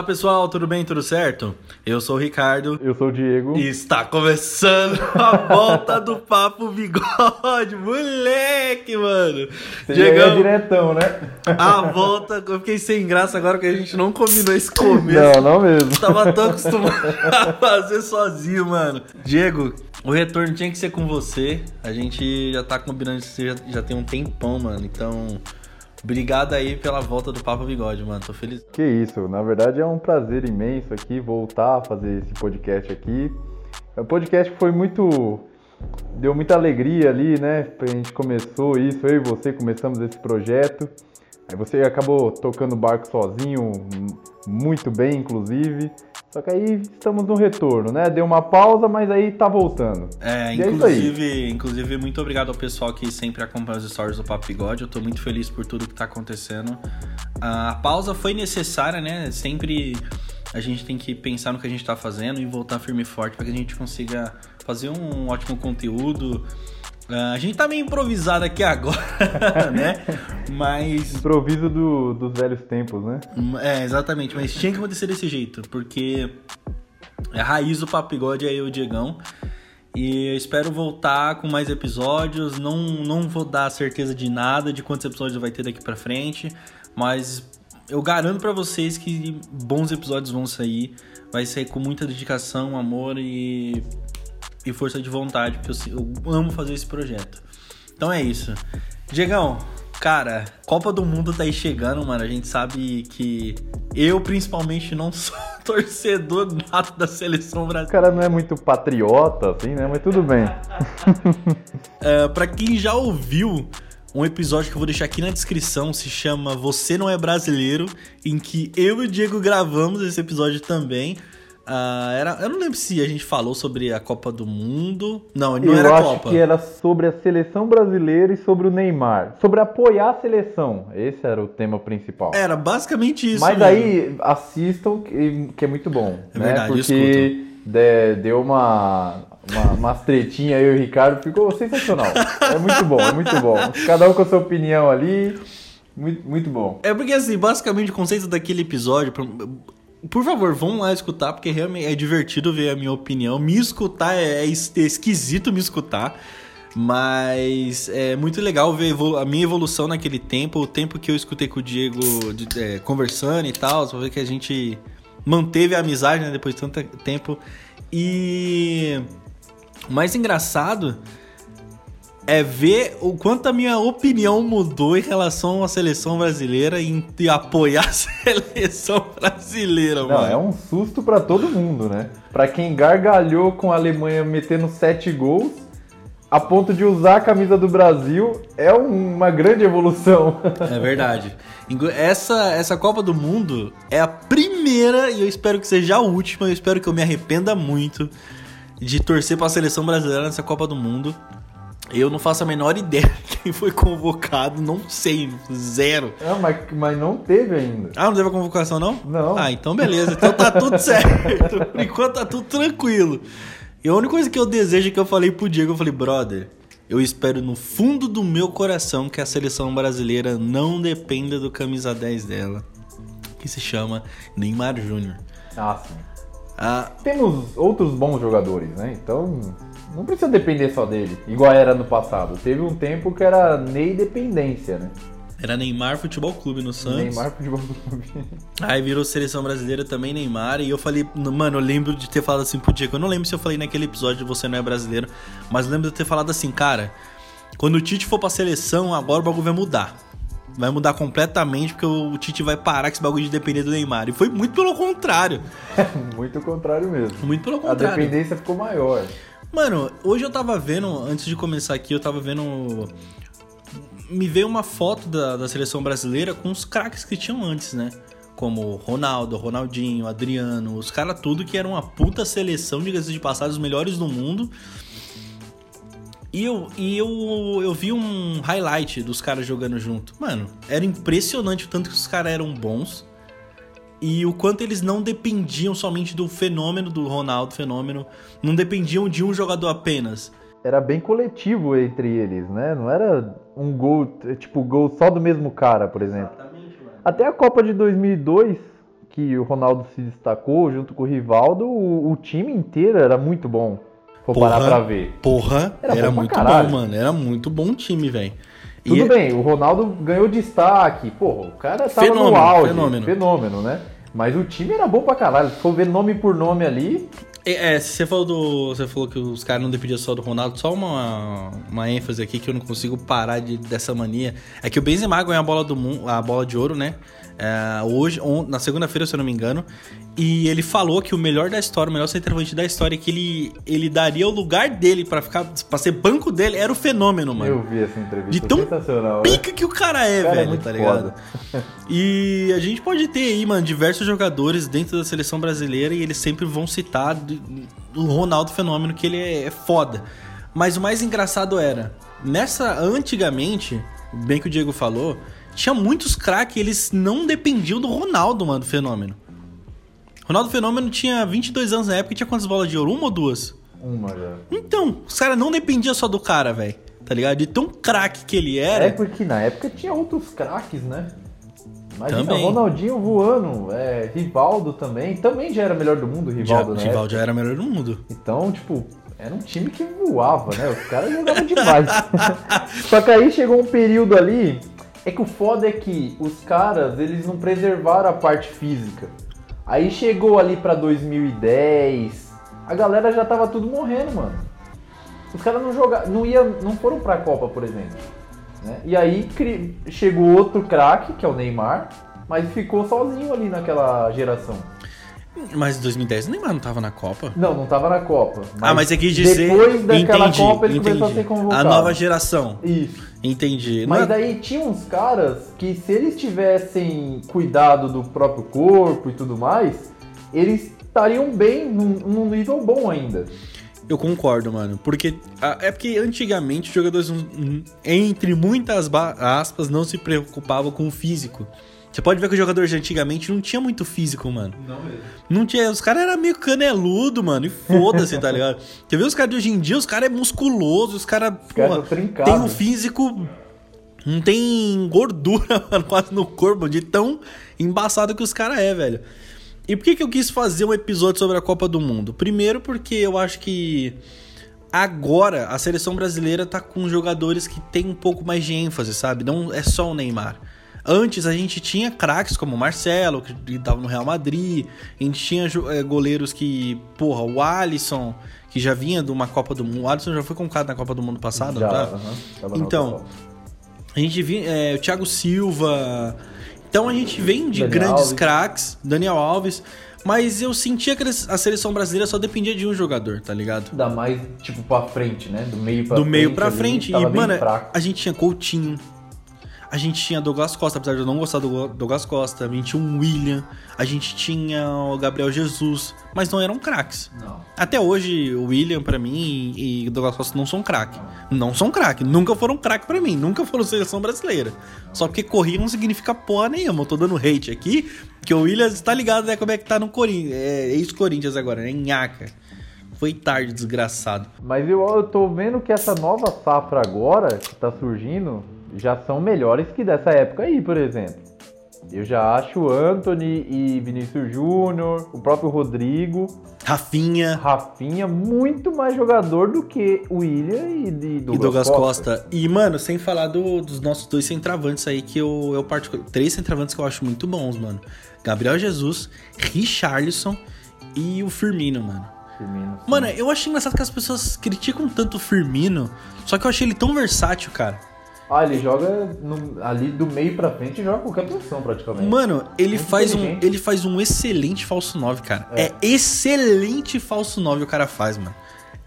Olá pessoal, tudo bem? Tudo certo? Eu sou o Ricardo. Eu sou o Diego. E está começando a volta do Papo Bigode. Moleque, mano. Chegamos. É diretão, né? A volta. Eu fiquei sem graça agora que a gente não combinou esse começo. Não, não mesmo. Tava tão acostumado a fazer sozinho, mano. Diego, o retorno tinha que ser com você. A gente já tá combinando isso já, já tem um tempão, mano. Então. Obrigado aí pela volta do Papo Bigode, mano. Tô feliz. Que isso, na verdade é um prazer imenso aqui voltar a fazer esse podcast aqui. É um podcast foi muito. Deu muita alegria ali, né? A gente começou isso, eu e você começamos esse projeto. Você acabou tocando o barco sozinho, muito bem, inclusive. Só que aí estamos no retorno, né? Deu uma pausa, mas aí tá voltando. É, e inclusive, é inclusive, muito obrigado ao pessoal que sempre acompanha os stories do Papo Bigode. Eu tô muito feliz por tudo que tá acontecendo. A pausa foi necessária, né? Sempre a gente tem que pensar no que a gente tá fazendo e voltar firme e forte para que a gente consiga fazer um ótimo conteúdo Uh, a gente tá meio improvisado aqui agora, né? Mas. Improviso do, dos velhos tempos, né? É, exatamente. Mas tinha que acontecer desse jeito, porque é a raiz do Papigode é eu e o Diegão. E eu espero voltar com mais episódios. Não, não vou dar certeza de nada, de quantos episódios vai ter daqui pra frente. Mas eu garanto para vocês que bons episódios vão sair. Vai sair com muita dedicação, amor e e força de vontade, porque eu, eu amo fazer esse projeto. Então é isso. Diegão, cara, Copa do Mundo tá aí chegando, mano. A gente sabe que eu, principalmente, não sou torcedor nato da seleção brasileira. O cara não é muito patriota, assim, né? Mas tudo bem. é, pra quem já ouviu um episódio que eu vou deixar aqui na descrição, se chama Você Não É Brasileiro, em que eu e o Diego gravamos esse episódio também. Uh, era, eu não lembro se a gente falou sobre a Copa do Mundo. Não, não eu era acho Copa. que era sobre a seleção brasileira e sobre o Neymar. Sobre apoiar a seleção. Esse era o tema principal. Era basicamente isso. Mas mesmo. aí assistam, que, é muito bom. É né? verdade, Porque de, deu uma, uma, uma tretinha eu e o Ricardo, ficou sensacional. É muito bom, é muito bom. Cada um com a sua opinião ali. Muito, muito bom. É porque, assim, basicamente o conceito daquele episódio por favor, vão lá escutar, porque realmente é divertido ver a minha opinião. Me escutar é, é esquisito me escutar. Mas é muito legal ver a minha evolução naquele tempo, o tempo que eu escutei com o Diego de, é, conversando e tal, pra ver que a gente manteve a amizade né, depois de tanto tempo. E o mais engraçado é ver o quanto a minha opinião mudou em relação à seleção brasileira e, e apoiar a seleção brasileira, Não, mano. é um susto para todo mundo, né? Para quem gargalhou com a Alemanha metendo sete gols, a ponto de usar a camisa do Brasil, é uma grande evolução. É verdade. Essa, essa Copa do Mundo é a primeira e eu espero que seja a última. Eu espero que eu me arrependa muito de torcer para a seleção brasileira nessa Copa do Mundo. Eu não faço a menor ideia de quem foi convocado, não sei, zero. Não, mas, mas não teve ainda. Ah, não teve a convocação, não? Não. Ah, então beleza. Então tá tudo certo. Por enquanto tá tudo tranquilo. E a única coisa que eu desejo é que eu falei pro Diego, eu falei, brother, eu espero no fundo do meu coração que a seleção brasileira não dependa do camisa 10 dela, que se chama Neymar Júnior. Ah, sim. Ah, Temos outros bons jogadores, né? Então não precisa depender só dele, igual era no passado. Teve um tempo que era Ney dependência, né? Era Neymar Futebol Clube no Santos. Neymar Futebol Clube. Aí virou seleção brasileira também, Neymar. E eu falei, mano, eu lembro de ter falado assim pro Diego. Eu não lembro se eu falei naquele episódio de Você Não é Brasileiro, mas lembro de ter falado assim, cara, quando o Tite for pra seleção, agora o bagulho vai mudar. Vai mudar completamente, porque o Tite vai parar com esse bagulho de depender do Neymar. E foi muito pelo contrário. muito contrário mesmo. Muito pelo contrário. A dependência ficou maior. Mano, hoje eu tava vendo, antes de começar aqui, eu tava vendo. Me veio uma foto da, da seleção brasileira com os craques que tinham antes, né? Como Ronaldo, Ronaldinho, Adriano, os caras tudo que eram uma puta seleção, diga-se de passagem, os melhores do mundo. E eu, e eu, eu vi um highlight dos caras jogando junto. Mano, era impressionante o tanto que os caras eram bons e o quanto eles não dependiam somente do fenômeno do Ronaldo, fenômeno, não dependiam de um jogador apenas. Era bem coletivo entre eles, né? Não era um gol, tipo, gol só do mesmo cara, por exemplo. Exatamente, mano. Até a Copa de 2002, que que o Ronaldo se destacou junto com o Rivaldo, o, o time inteiro era muito bom. Vou parar pra ver. Porra, era, era bom muito bom, mano. Era muito bom time, velho. Tudo e... bem, o Ronaldo ganhou destaque. Porra, o cara tava fenômeno, no auge. Fenômeno. fenômeno, né? Mas o time era bom pra caralho. Se for ver nome por nome ali. É, é você falou do. Você falou que os caras não dependiam só do Ronaldo, só uma, uma ênfase aqui que eu não consigo parar de, dessa mania. É que o Benzema ganhou a bola do mundo, a bola de ouro, né? É, hoje, on, na segunda-feira, se eu não me engano. E ele falou que o melhor da história, o melhor centroavante da história, que ele, ele daria o lugar dele para ficar. pra ser banco dele, era o fenômeno, mano. Eu vi essa entrevista. De tão né? pica que o cara é, cara é velho, é tá ligado? e a gente pode ter aí, mano, diversos jogadores dentro da seleção brasileira e eles sempre vão citar o Ronaldo Fenômeno, que ele é, é foda. Mas o mais engraçado era, nessa. Antigamente, bem que o Diego falou tinha muitos craques, eles não dependiam do Ronaldo, mano, do fenômeno. Ronaldo Fenômeno tinha 22 anos na época e tinha quantas bolas de ouro? Uma ou duas? Uma já. Então, os caras não dependiam só do cara, velho. Tá ligado? De tão craque que ele era. É porque na época tinha outros craques, né? Imagina, também. Ronaldinho voando, é, Rivaldo também. Também já era melhor do mundo, Rivaldo, já, né? Rivaldo já era melhor do mundo. Então, tipo, era um time que voava, né? Os caras jogavam demais. Só que aí chegou um período ali é que o foda é que os caras, eles não preservaram a parte física. Aí chegou ali pra 2010, a galera já tava tudo morrendo, mano. Os caras não jogaram, não, ia, não foram pra Copa, por exemplo. Né? E aí chegou outro craque, que é o Neymar, mas ficou sozinho ali naquela geração. Mas em 2010 o Neymar não tava na Copa? Não, não tava na Copa. ah, mas você quis dizer. Depois daquela entendi, Copa ele entendi. começou a ser convocado. A nova geração. Isso. Entendi. Mas é... daí tinha uns caras que se eles tivessem cuidado do próprio corpo e tudo mais, eles estariam bem num, num nível bom ainda. Eu concordo, mano. Porque é porque antigamente os jogadores, entre muitas aspas, não se preocupavam com o físico. Você pode ver que o jogador de antigamente não tinha muito físico, mano. Não mesmo. Não tinha. Os caras eram meio caneludo, mano. E foda-se, tá ligado? Você vê os caras de hoje em dia, os caras é musculoso, os caras. Cara tem um físico. Não tem gordura, mano, quase no corpo, de tão embaçado que os caras é, velho. E por que, que eu quis fazer um episódio sobre a Copa do Mundo? Primeiro, porque eu acho que agora a seleção brasileira tá com jogadores que tem um pouco mais de ênfase, sabe? Não é só o Neymar. Antes a gente tinha craques como o Marcelo, que estava no Real Madrid, a gente tinha é, goleiros que, porra, o Alisson, que já vinha de uma Copa do Mundo. O Alisson já foi convocado na Copa do Mundo passado, já, tá? Uh -huh, então, a gente vinha, é, o Thiago Silva. Então a gente vem de Daniel grandes craques, Daniel Alves. Mas eu sentia que a seleção brasileira só dependia de um jogador, tá ligado? Dá mais, tipo, pra frente, né? Do meio pra Do frente. Do meio pra ali, frente. E, mano, fraco. a gente tinha Coutinho, a gente tinha Douglas Costa, apesar de eu não gostar do Douglas Costa. A gente tinha um William. A gente tinha o Gabriel Jesus. Mas não eram craques. Até hoje, o William, para mim, e o Douglas Costa não são craque. Não. não são craque. Nunca foram craque para mim. Nunca foram seleção brasileira. Só porque correr não significa porra nenhuma. Eu tô dando hate aqui. Que o William tá ligado, né? Como é que tá no Corinthians. É ex-Corinthians agora, né? Nhaca. Foi tarde, desgraçado. Mas eu, eu tô vendo que essa nova safra agora, que tá surgindo já são melhores que dessa época aí, por exemplo. Eu já acho o Anthony e Vinícius Júnior, o próprio Rodrigo. Rafinha. Rafinha, muito mais jogador do que o William e, de Douglas, e Douglas Costa. Costa. E, mano, sem falar do, dos nossos dois centravantes aí, que eu, eu particular. Três centravantes que eu acho muito bons, mano. Gabriel Jesus, Richarlison e o Firmino, mano. Firmino. Mano, eu achei engraçado que as pessoas criticam tanto o Firmino, só que eu achei ele tão versátil, cara. Ah, ele joga no, ali do meio pra frente e joga qualquer posição praticamente. Mano, ele faz, um, ele faz um excelente falso 9, cara. É. é excelente falso 9 o cara faz, mano.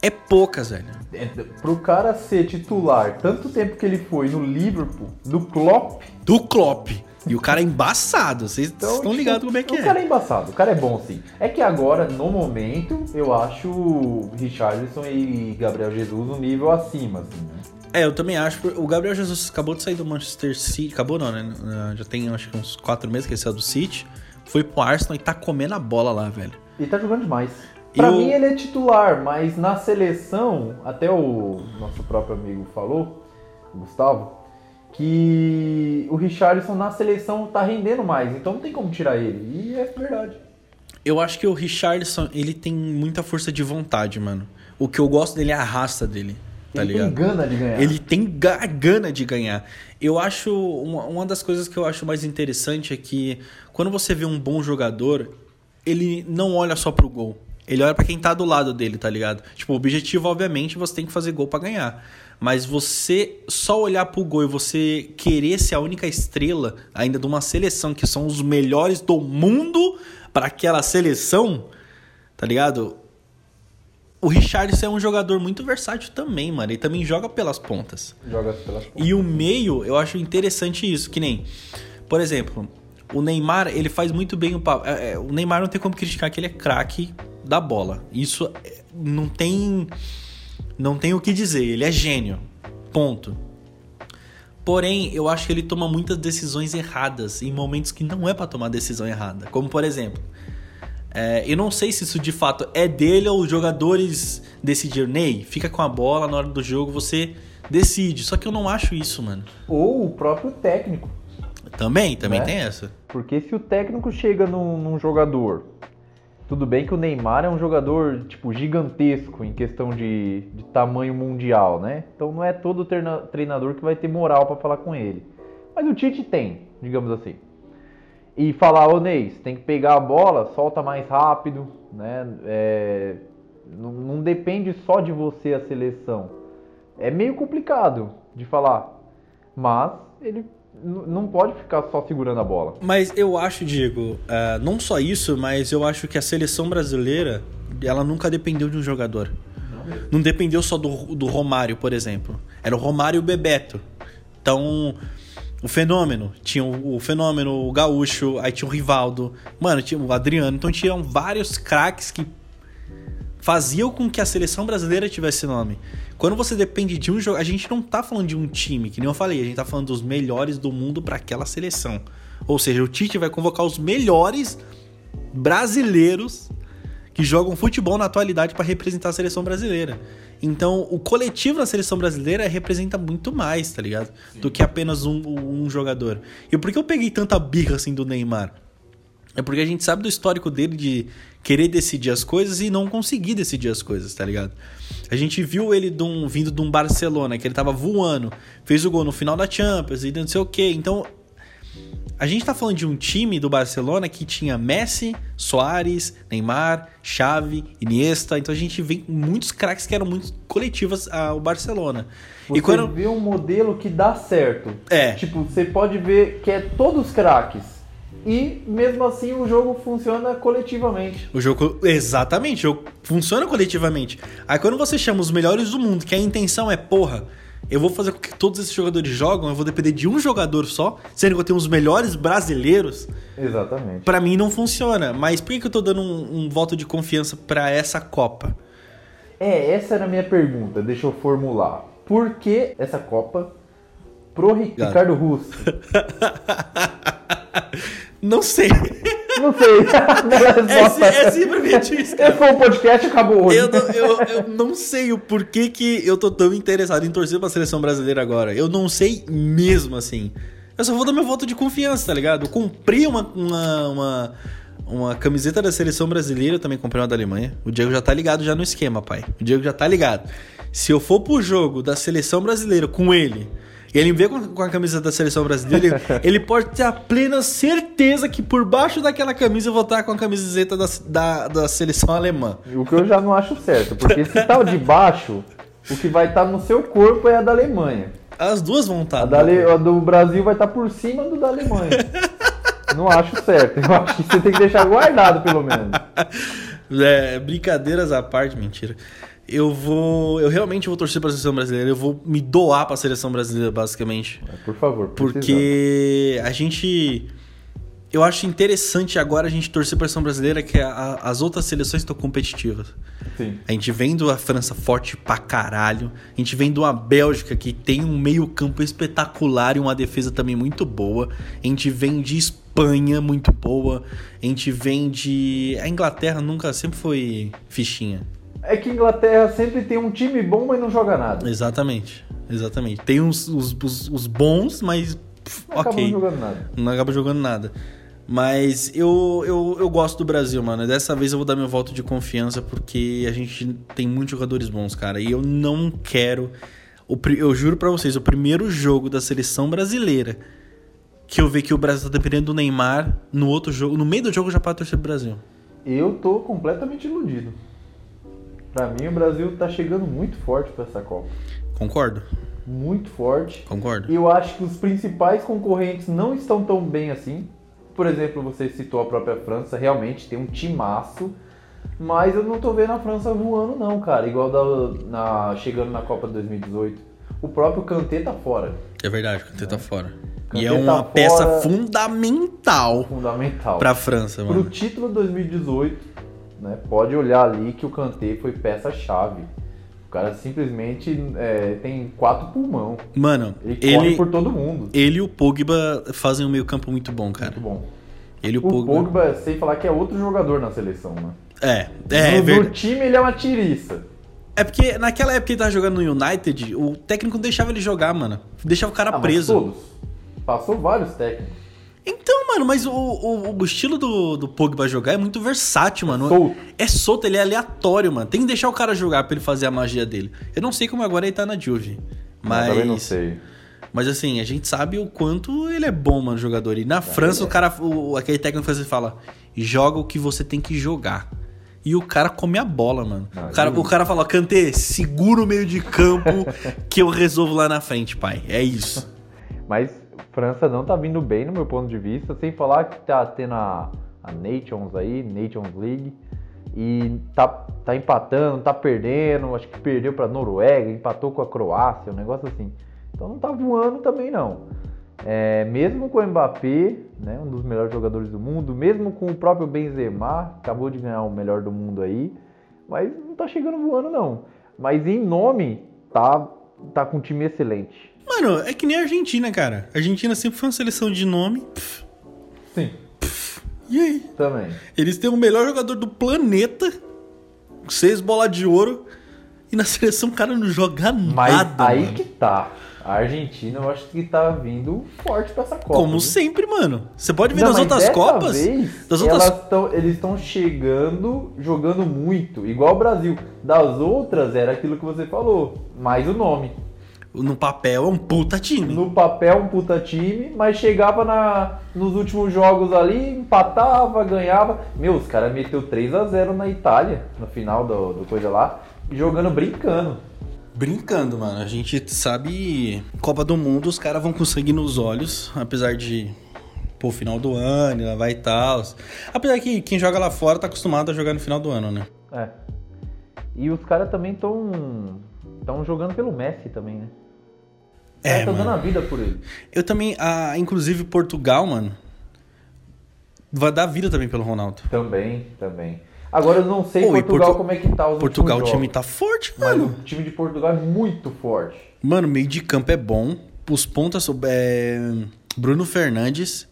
É poucas, velho. É, pro cara ser titular, tanto tempo que ele foi no Liverpool, do Klopp. Do Klopp. E o cara é embaçado, vocês então, estão tipo, ligados como é que o é. O cara é embaçado, o cara é bom sim. É que agora, no momento, eu acho Richardson e Gabriel Jesus um nível acima, assim, né? É, eu também acho. O Gabriel Jesus acabou de sair do Manchester City. Acabou não, né? Já tem acho que uns quatro meses que ele saiu do City. Foi pro Arsenal e tá comendo a bola lá, velho. E tá jogando demais. Pra eu... mim ele é titular, mas na seleção, até o nosso próprio amigo falou, o Gustavo, que o Richarlison na seleção tá rendendo mais, então não tem como tirar ele. E é verdade. Eu acho que o Richarlison, ele tem muita força de vontade, mano. O que eu gosto dele é a raça dele. Tá ele ligado? tem gana de ganhar. Ele tem ga- gana de ganhar. Eu acho. Uma, uma das coisas que eu acho mais interessante é que quando você vê um bom jogador, ele não olha só pro gol. Ele olha pra quem tá do lado dele, tá ligado? Tipo, o objetivo, obviamente, você tem que fazer gol pra ganhar. Mas você só olhar pro gol e você querer ser a única estrela ainda de uma seleção que são os melhores do mundo pra aquela seleção, tá ligado? O Richardson é um jogador muito versátil também, mano. Ele também joga pelas pontas. Joga pelas pontas. E o meio, eu acho interessante isso, que nem, por exemplo, o Neymar, ele faz muito bem o papo. é, é, o Neymar não tem como criticar que ele é craque da bola. Isso é, não tem não tem o que dizer, ele é gênio. Ponto. Porém, eu acho que ele toma muitas decisões erradas em momentos que não é pra tomar decisão errada. Como por exemplo, é, eu não sei se isso de fato é dele ou os jogadores decidiram. Ney, fica com a bola na hora do jogo, você decide. Só que eu não acho isso, mano. Ou o próprio técnico. Também, também Né? tem essa. Porque se o técnico chega num, num jogador, tudo bem que o Neymar é um jogador tipo gigantesco em questão de, de tamanho mundial, né? Então não é todo treina- treinador que vai ter moral pra falar com ele. Mas o Tite tem, digamos assim. E falar, ô Ney, você tem que pegar a bola, solta mais rápido, né? É, não, não depende só de você a seleção. É meio complicado de falar, mas ele não pode ficar só segurando a bola. Mas eu acho, Diego, ah, não só isso, mas eu acho que a seleção brasileira, ela nunca dependeu de um jogador. Não dependeu só do, do Romário, por exemplo. Era o Romário e o Bebeto. Então, o Fenômeno. Tinha o, o Fenômeno, o Gaúcho, aí tinha o Rivaldo. Mano, tinha o Adriano. Então tinham vários craques que faziam com que a seleção brasileira tivesse nome. Quando você depende de um jogo, a gente não tá falando de um time, que nem eu falei, a gente tá falando dos melhores do mundo para aquela seleção. Ou seja, o Tite vai convocar os melhores brasileiros que jogam futebol na atualidade para representar a seleção brasileira. Então, o coletivo da seleção brasileira representa muito mais, tá ligado? Do que apenas um, um jogador. E por que eu peguei tanta birra assim do Neymar? É porque a gente sabe do histórico dele de querer decidir as coisas e não conseguir decidir as coisas, tá ligado? A gente viu ele vindo de um Barcelona, que ele tava voando, fez o gol no final da Champions e não sei o quê. Então, a gente tá falando de um time do Barcelona que tinha Messi, Soares, Neymar, Xavi, Iniesta. Então a gente vê muitos craques que eram muito coletivas ao Barcelona. Você e quando vê um modelo que dá certo. É. Tipo, você pode ver que é todos craques. E mesmo assim o jogo funciona coletivamente. O jogo. Exatamente, o jogo funciona coletivamente. Aí quando você chama os melhores do mundo, que a intenção é, porra, eu vou fazer com que todos esses jogadores jogam, eu vou depender de um jogador só, sendo que eu tenho os melhores brasileiros, Exatamente. pra mim não funciona. Mas por que, que eu tô dando um, um voto de confiança pra essa Copa? É, essa era a minha pergunta. Deixa eu formular. Por que essa Copa pro. Ricardo Russo? Não sei. Não sei. É, é simplesmente isso, cara. Esse foi o podcast acabou hoje. Eu não, eu, eu não sei o porquê que eu tô tão interessado em torcer pra seleção brasileira agora. Eu não sei mesmo, assim. Eu só vou dar meu voto de confiança, tá ligado? Eu comprei uma, uma, uma, uma camiseta da seleção brasileira, eu também comprei uma da Alemanha. O Diego já tá ligado já no esquema, pai. O Diego já tá ligado. Se eu for pro jogo da seleção brasileira com ele, ele vê com, a camisa da seleção brasileira, ele, pode ter a plena certeza que por baixo daquela camisa eu vou estar com a camiseta da, da, da seleção alemã. O que eu já não acho certo. Porque se tá de baixo, o que vai estar no seu corpo é a da Alemanha. As duas vão estar. A, da Ale- a do Brasil vai estar por cima do da Alemanha. Não acho certo. Eu acho que você tem que deixar guardado, pelo menos. É, brincadeiras à parte, mentira. Eu vou. Eu realmente vou torcer pra seleção brasileira. Eu vou me doar pra seleção brasileira, basicamente. Por favor. precisamos. Porque a gente. Eu acho interessante agora a gente torcer pra seleção brasileira que a- as outras seleções estão competitivas. Sim. A gente vem da França forte pra caralho. A gente vem de uma Bélgica que tem um meio-campo espetacular e uma defesa também muito boa. A gente vem de Espanha muito boa. A gente vem de. A Inglaterra nunca sempre foi fichinha. É que Inglaterra sempre tem um time bom, mas não joga nada. Exatamente. exatamente. Tem uns, os, os, os bons, mas pff, Não ok. jogando nada. Não acaba jogando nada. Mas eu, eu, eu gosto do Brasil, mano. Dessa vez eu vou dar meu voto de confiança porque a gente tem muitos jogadores bons, cara. E eu não quero. Eu juro pra vocês, o primeiro jogo da seleção brasileira que eu ver que o Brasil tá dependendo do Neymar, no outro jogo, no meio do jogo já pode torcer pro Brasil. Eu tô completamente iludido. Pra mim, o Brasil tá chegando muito forte pra essa Copa. Concordo? Muito forte. Concordo. E eu acho que os principais concorrentes não estão tão bem assim. Por exemplo, você citou a própria França, realmente tem um timaço. Mas eu não tô vendo a França voando não, cara. Igual da, na, chegando na Copa de 2018. O próprio Kanté tá fora. É verdade, o Kanté tá fora. Kanté E é tá uma fora. peça fundamental Fundamental. pra França, Pro mano. título 2018, né, pode olhar ali que o Kanté foi peça-chave. O cara simplesmente é, tem quatro pulmão. Mano, Ele, corre ele, por todo mundo. ele e o Pogba fazem um meio campo muito bom, cara. Muito bom. Ele o Pogba. Pogba, sem falar que é outro jogador na seleção, né? É, é, é no, verdade. no time ele é uma tiriça. É porque naquela época que ele tava jogando no United, o técnico não deixava ele jogar, mano. Deixava o cara Ah, preso. todos. Passou vários técnicos. Então, mano, mas o, o, o estilo do, do Pogba jogar é muito versátil, mano. Solto. É solto, ele é aleatório, mano. Tem que deixar o cara jogar pra ele fazer a magia dele. Eu não sei como agora ele tá na Juve. Mas. Eu também não sei. Mas assim, a gente sabe o quanto ele é bom, mano, jogador. E na França, é. o cara, o, aquele técnico francês fala: joga o que você tem que jogar. E o cara come a bola, mano. Não, o, cara, o cara fala: Kanté, segura o meio de campo que eu resolvo lá na frente, pai. É isso. Mas França não tá vindo bem no meu ponto de vista, sem falar que tá tendo a, a Nations aí, Nations League, e tá, tá empatando, tá perdendo, acho que perdeu pra Noruega, empatou com a Croácia, um negócio assim. Então não tá voando também não. É, mesmo com o Mbappé, né, um dos melhores jogadores do mundo, mesmo com o próprio Benzema, acabou de ganhar o melhor do mundo aí, mas não tá chegando voando não. Mas em nome, tá, tá com um time excelente. Mano, é que nem a Argentina, cara. A Argentina sempre foi uma seleção de nome. Pff, Sim, E aí? também. Eles têm o melhor jogador do planeta, seis bolas de ouro, e na seleção o cara não joga Mas nada, aí mano. que tá. A Argentina eu acho que tá vindo forte pra essa Copa. Como viu? sempre, mano. Você pode ver Não, nas mas outras dessa Copas. Vez, das outras- elas tão- eles estão chegando, jogando muito, igual o Brasil. Das outras era aquilo que você falou, mais o nome. No papel é um puta time. No papel um puta time, mas chegava na, nos últimos jogos ali, empatava, ganhava. Meu, os caras meteu 3 a 0 na Itália, no final do, do coisa lá, jogando brincando. Brincando, mano. A gente sabe. Copa do Mundo, os caras vão conseguir nos olhos, apesar de. Pô, final do ano, lá vai e tal. Apesar que quem joga lá fora tá acostumado a jogar no final do ano, né? É. E os caras também estão estão jogando pelo Messi também, né? É, mano. dando a vida por ele. Eu também, ah, inclusive Portugal, mano, vai dar vida também pelo Ronaldo. Também, também. Agora eu não sei Pô, Portugal Portu- como é que tá os Portugal, o time jogos. tá forte, Mas mano. o time de Portugal é muito forte. Mano, meio de campo é bom. Os pontas é Bruno Fernandes,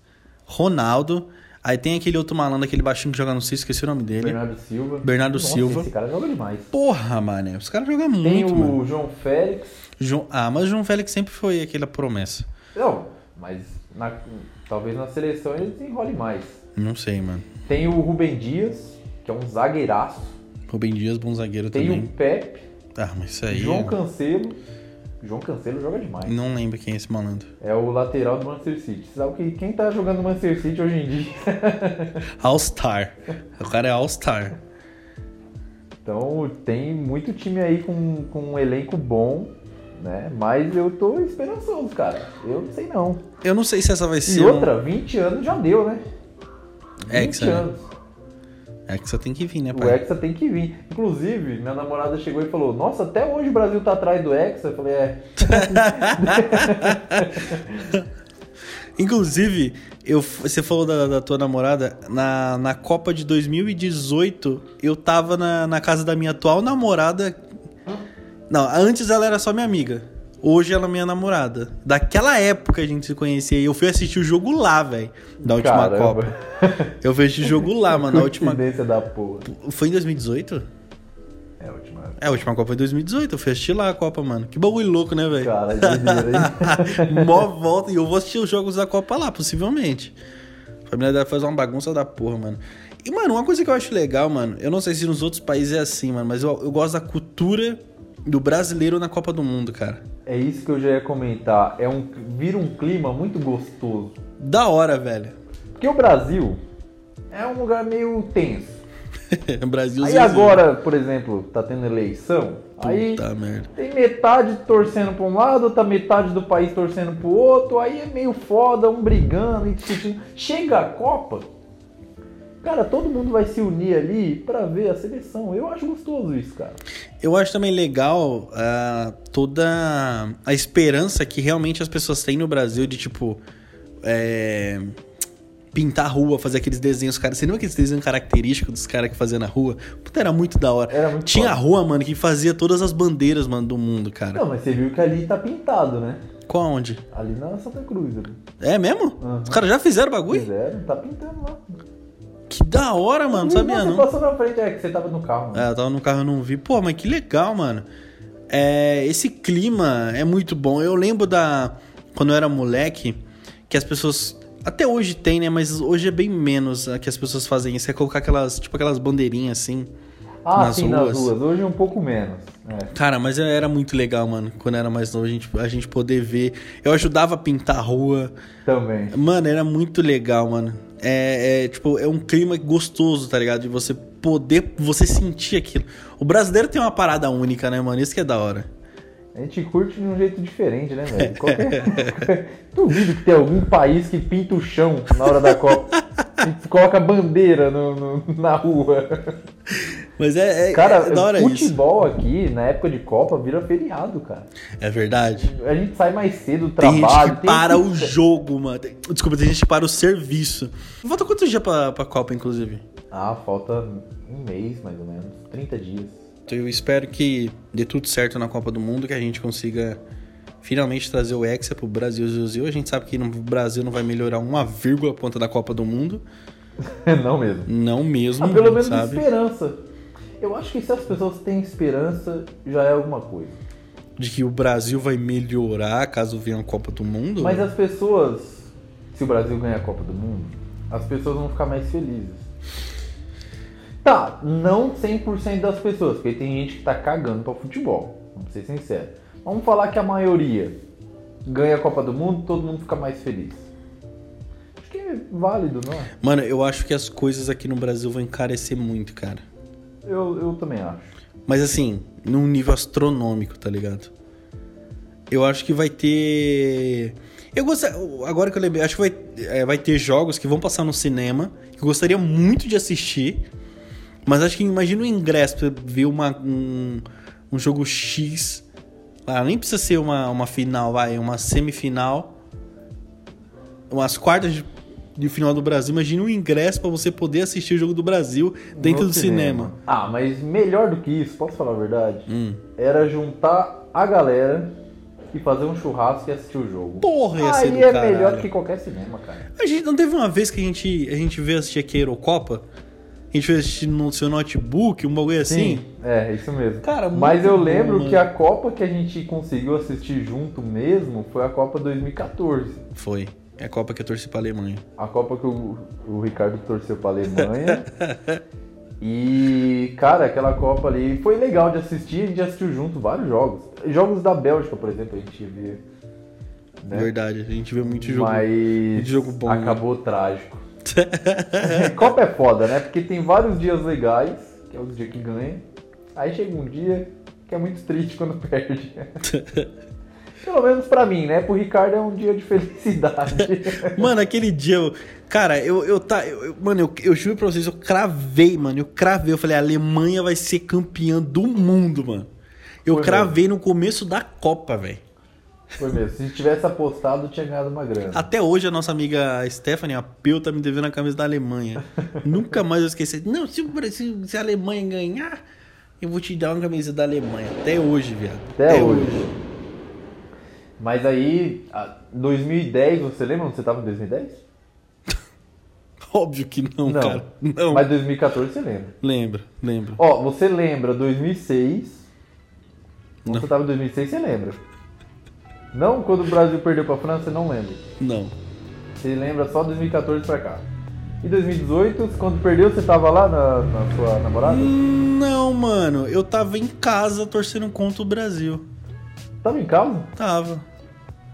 Ronaldo. Aí tem aquele outro malandro, aquele baixinho que joga no Cis, esqueci o nome dele. Bernardo Silva. Bernardo Nossa, Silva. Esse cara joga demais. Porra, mano. Os caras jogam Tem muito, o mano. João Félix. João- Ah, mas o João Félix sempre foi aquela promessa. Não, mas na- talvez na seleção ele desenrole mais. Não sei, mano. Tem o Rubem Dias, que é um zagueiraço. Rubem Dias, bom zagueiro Tem também. o Pepe, Ah, mas isso aí. João Cancelo. João Cancelo joga demais. Não lembro quem é esse malandro. É o lateral do Manchester City. Sabe que quem tá jogando Manchester City hoje em dia? All-Star. O cara é All-Star. Então tem muito time aí com, com um elenco bom, né? Mas eu tô esperançoso, cara. Eu não sei não. Eu não sei se essa vai E ser. um- outra, 20 anos já deu, né? 20 Hexa, né? anos. É que você tem que vir, né, O pai? Hexa tem que vir. Inclusive, minha namorada chegou e falou: Nossa, até hoje o Brasil tá atrás do Hexa. Eu falei: É. Inclusive, eu, você falou da, da tua namorada, na, na Copa de 2018, eu tava na, na casa da minha atual namorada. Não, antes ela era só minha amiga. Hoje ela é minha namorada. Daquela época a gente se conhecia e eu fui assistir o jogo lá, velho. Da última Caramba. Copa. Eu fui assistir o jogo lá, mano. Na última. Da porra. Foi em 2018? É a última. É, a última Copa foi em 2018, eu fui assistir lá a Copa, mano. Que bagulho louco, né, velho? Cara, hein? Mó volta e eu vou assistir os jogos da Copa lá, possivelmente. A família deve fazer uma bagunça da porra, mano. E, mano, uma coisa que eu acho legal, mano, eu não sei se nos outros países é assim, mano, mas eu, eu gosto da cultura do brasileiro na Copa do Mundo, cara. É isso que eu já ia comentar. É um, vira um clima muito gostoso. Da hora, velho. Porque o Brasil é um lugar meio tenso. Brasil Aí agora, por exemplo, tá tendo eleição. Aí Puta merda. tem metade torcendo pra um lado, outra metade do país torcendo pro outro. Aí é meio foda, um brigando e discutindo. Chega a Copa, cara, todo mundo vai se unir ali pra ver a seleção. Eu acho gostoso isso, cara. Eu acho também legal ah, toda a esperança que realmente as pessoas têm no Brasil de, tipo, é, pintar a rua, fazer aqueles desenhos, cara. Você lembra aqueles desenhos característicos dos caras que faziam na rua? Puta, era muito da hora. Era muito Tinha a rua, mano, que fazia todas as bandeiras, mano, do mundo, cara. Não, mas você viu que ali tá pintado, né? Qual onde? Ali na Santa Cruz. Ali. É mesmo? Aham. Os caras já fizeram bagulho? Fizeram, tá pintando lá. Que da hora, mano. Não sabia, Você não. passou na frente, é que você tava no carro. Né? É, eu tava no carro e não vi. Pô, mas que legal, mano. É, esse clima é muito bom. Eu lembro da. Quando eu era moleque, que as pessoas. Até hoje tem, né? Mas hoje é bem menos a que as pessoas fazem isso. É colocar aquelas. Tipo aquelas bandeirinhas assim. Ah, nas sim, ruas. nas ruas. Hoje um pouco menos. É. Cara, mas era muito legal, mano. Quando eu era mais novo, a gente, a gente poder ver. Eu ajudava a pintar a rua. Também. Mano, era muito legal, mano. É, é, tipo, é um clima gostoso, tá ligado? De você poder, você sentir aquilo. O brasileiro tem uma parada única, né, mano? Isso que é da hora. A gente curte de um jeito diferente, né, velho? Qualquer... Duvido que tem algum país que pinta o chão na hora da Copa. e coloca bandeira no, no- na rua. Mas é, é, Cara, é da hora isso. futebol aqui, na época de Copa, vira feriado, cara. É verdade. A gente sai mais cedo do Tem trabalho. gente que para o pizza. jogo, mano. Tem- Desculpa, tem gente que para o serviço. Falta quantos dias pra, pra Copa, inclusive? Ah, falta um mês, mais ou menos. 30 dias. Então eu espero que dê tudo certo na Copa do Mundo, que a gente consiga finalmente trazer o Hexa pro Brasil Brasil. A gente sabe que no Brasil não vai melhorar uma vírgula a ponta da Copa do Mundo. Não mesmo. Não mesmo, Ah, pelo menos sabe? esperança. Eu acho que se as pessoas têm esperança, já é alguma coisa. De que o Brasil vai melhorar caso venha a Copa do Mundo. Mas as pessoas, se o Brasil ganhar a Copa do Mundo, as pessoas vão ficar mais felizes. Tá, não 100% das pessoas, porque tem gente que tá cagando pra futebol, vamos ser sinceros. Vamos falar que a maioria ganha a Copa do Mundo, todo mundo fica mais feliz. Acho que é válido, não é? Mano, eu acho que as coisas aqui no Brasil vão encarecer muito, cara. Eu, eu também acho. Mas assim, num nível astronômico, tá ligado? Eu acho que vai ter. Eu gostaria. Agora que eu lembrei, acho que vai, é, vai ter jogos que vão passar no cinema. Que eu gostaria muito de assistir. Mas acho que imagina o ingresso pra ver uma, um, um jogo X. Ah, nem precisa ser uma, uma final, vai, uma semifinal. Umas quartas de, de final do Brasil. Imagina o ingresso pra você poder assistir o jogo do Brasil dentro No do cinema. Ah, mas melhor do que isso, posso falar a verdade? Hum. Era juntar a galera e fazer um churrasco e assistir o jogo. Porra, ia ser Aí do é caralho. melhor que qualquer cinema, cara. A gente não teve uma vez que a gente, a gente veio assistir aqui a Eurocopa? A gente veio assistir no seu notebook, um bagulho assim? É, isso mesmo. Cara, Mas eu lembro que a Copa que a gente conseguiu assistir junto mesmo foi a Copa 2014. Foi. É a Copa que eu torci pra Alemanha. A Copa que o, o Ricardo torceu pra Alemanha. e, cara, aquela Copa ali foi legal de assistir, a gente assistiu junto vários jogos. Jogos da Bélgica, por exemplo, a gente viu. né? Verdade, a gente vê muito jogo. Mas muito jogo bom, né? acabou trágico. Copa é foda, né? Porque tem vários dias legais, que é o dia que ganha. Aí chega um dia que é muito triste quando perde. Pelo menos pra mim, né? Pro Ricardo é um dia de felicidade. Mano, aquele dia, eu, cara, eu, eu tá, eu, mano, eu, eu juro pra vocês, eu cravei, mano, eu cravei, eu falei, a Alemanha vai ser campeã do mundo, mano. Eu Foi cravei no começo da Copa, velho. Foi mesmo. Se tivesse apostado, tinha ganhado uma grana. Até hoje a nossa amiga Stephanie, a Peu, tá me devendo a camisa da Alemanha. Nunca mais eu esqueci. Não, se, Brasil- se a Alemanha ganhar, eu vou te dar uma camisa da Alemanha. Até hoje, viado. Até hoje. Mas aí, a- 2010, você lembra onde você tava em 2010? Óbvio que não, cara. Não. Mas 2014 você lembra. Lembro, lembro. Ó, você lembra 2006, Quando Não. você tava em 2006, você lembra. Não quando o Brasil perdeu pra França, você não lembra. Não. Você lembra só 2014 pra cá. E 2018, quando perdeu, você tava lá na, na sua namorada? Não, mano. Eu tava em casa torcendo contra o Brasil. Tava em casa? Tava.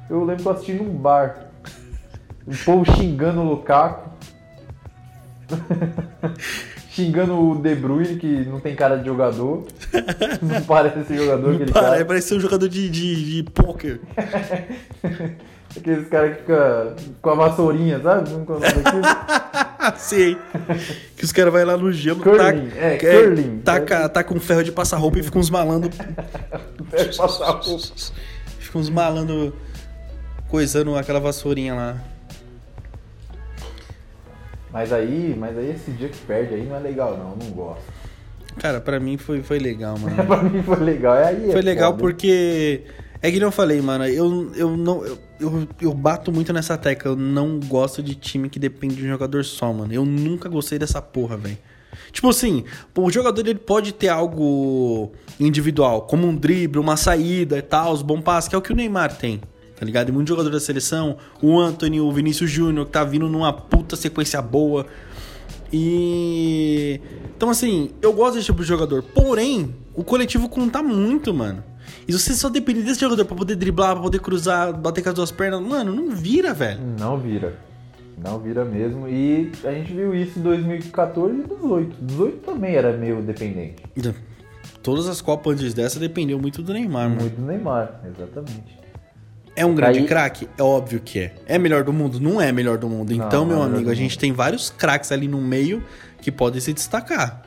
Eu lembro que eu assisti num bar. O povo xingando o Lukaku. xingando o De Bruyne, que não tem cara de jogador. Não parece esse jogador, aquele Para, cara. parece ser um jogador de, de, de pôquer. Aqueles caras que ficam com a vassourinha, sabe? É? Sei. Que os caras vão lá no gelo, Curling, taca, é, curling. taca, taca um ferro de passar roupa e fica uns malandro. Deve passar a roupa. Fica uns malandro coisando aquela vassourinha lá. Mas aí, mas aí esse dia que perde aí não é legal não, eu não gosto. Cara, pra mim foi, foi legal, mano. pra mim foi legal. É aí é Foi legal foda. porque. É que nem eu falei, mano, eu, eu não. Eu, eu, eu bato muito nessa tecla. Eu não gosto de time que depende de um jogador só, mano. Eu nunca gostei dessa porra, velho. Tipo assim, o jogador ele pode ter algo individual, como um drible, uma saída e tal, os bom passes, que é o que o Neymar tem. Tá ligado? E muito jogador da seleção, o Anthony, o Vinícius Júnior, que tá vindo numa puta sequência boa. E. Então, assim, eu gosto desse tipo de jogador. Porém, o coletivo conta muito, mano. E você só depender desse jogador pra poder driblar, pra poder cruzar, bater com as duas pernas, mano, não vira, velho. Não vira. Não vira mesmo. E a gente viu isso em 2014 e 2018. 18 também era meio dependente. Todas as Copas antes dessa dependeu muito do Neymar, mano. Muito do Neymar, exatamente. É um grande Aí- craque? É óbvio que é. É melhor do mundo? Não é melhor do mundo. Não, Então, meu é melhor amigo, a gente tem vários craques ali no meio que podem se destacar.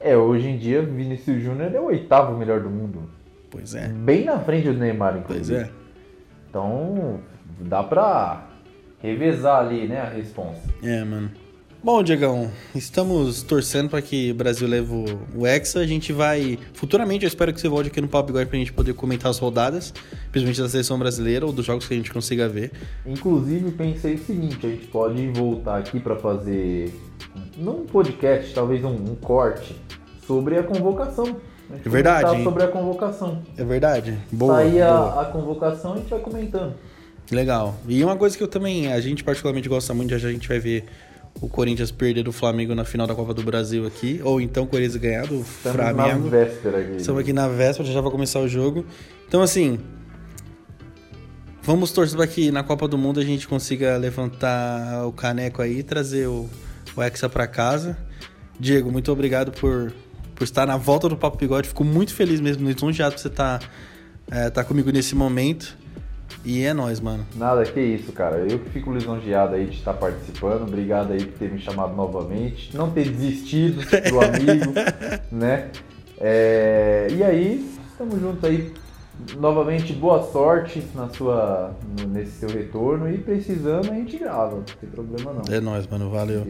É, hoje em dia, Vinícius Júnior é o oitavo melhor do mundo. Pois é. Bem na frente do Neymar, Pois inclusive. é. Então, dá pra revezar ali, né, a responsa. É, mano. Bom, Diegão, estamos torcendo para que o Brasil leve o- Hexa. A gente vai. Futuramente, eu espero que você volte aqui no Papo Bigode pra gente poder comentar as rodadas, principalmente da seleção brasileira ou dos jogos que a gente consiga ver. Inclusive, pensei o seguinte, a gente pode voltar aqui pra fazer, não um podcast, talvez um, um corte, sobre a convocação. A gente É verdade, sobre a convocação. É verdade? Boa. Sair boa. a, a convocação, a gente vai comentando. Legal. E uma coisa que eu também, a gente particularmente gosta muito, já a gente vai ver o Corinthians perder do Flamengo na final da Copa do Brasil aqui, ou então o Corinthians ganhar do Estamos Flamengo. na véspera aqui. Estamos aqui na véspera, já vai começar o jogo. Então, assim, vamos torcer para que na Copa do Mundo a gente consiga levantar o caneco aí e trazer o, o Hexa para casa. Diego, muito obrigado por, por estar na volta do Papo Bigode. Fico muito feliz mesmo, lisonjeado por você estar é, tá comigo nesse momento. E é nóis, mano. Nada, que isso, cara. Eu que fico lisonjeado aí de estar participando. Obrigado aí por ter me chamado novamente. Não ter desistido do amigo, né? É, E aí, estamos juntos aí. Novamente, boa sorte na sua, nesse seu retorno. E precisando, a gente grava. Não tem problema não. É nóis, mano. Valeu.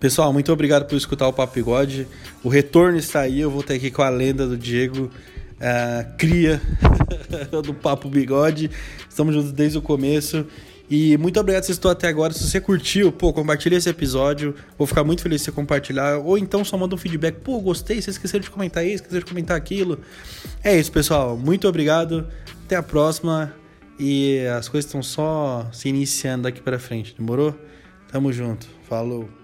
Pessoal, muito obrigado por escutar o Papo Bigode. O retorno está aí. Eu vou ter aqui com a lenda do Diego, a cria do Papo Bigode. Estamos juntos desde o começo. E muito obrigado se estou até agora. Se você curtiu, pô, compartilha esse episódio. Vou ficar muito feliz se você compartilhar. Ou então só manda um feedback. Pô, gostei. Você esqueceu de comentar isso, esqueceu de comentar aquilo. É isso, pessoal. Muito obrigado. Até a próxima. E as coisas estão só se iniciando daqui para frente. Demorou? Tamo junto. Falou.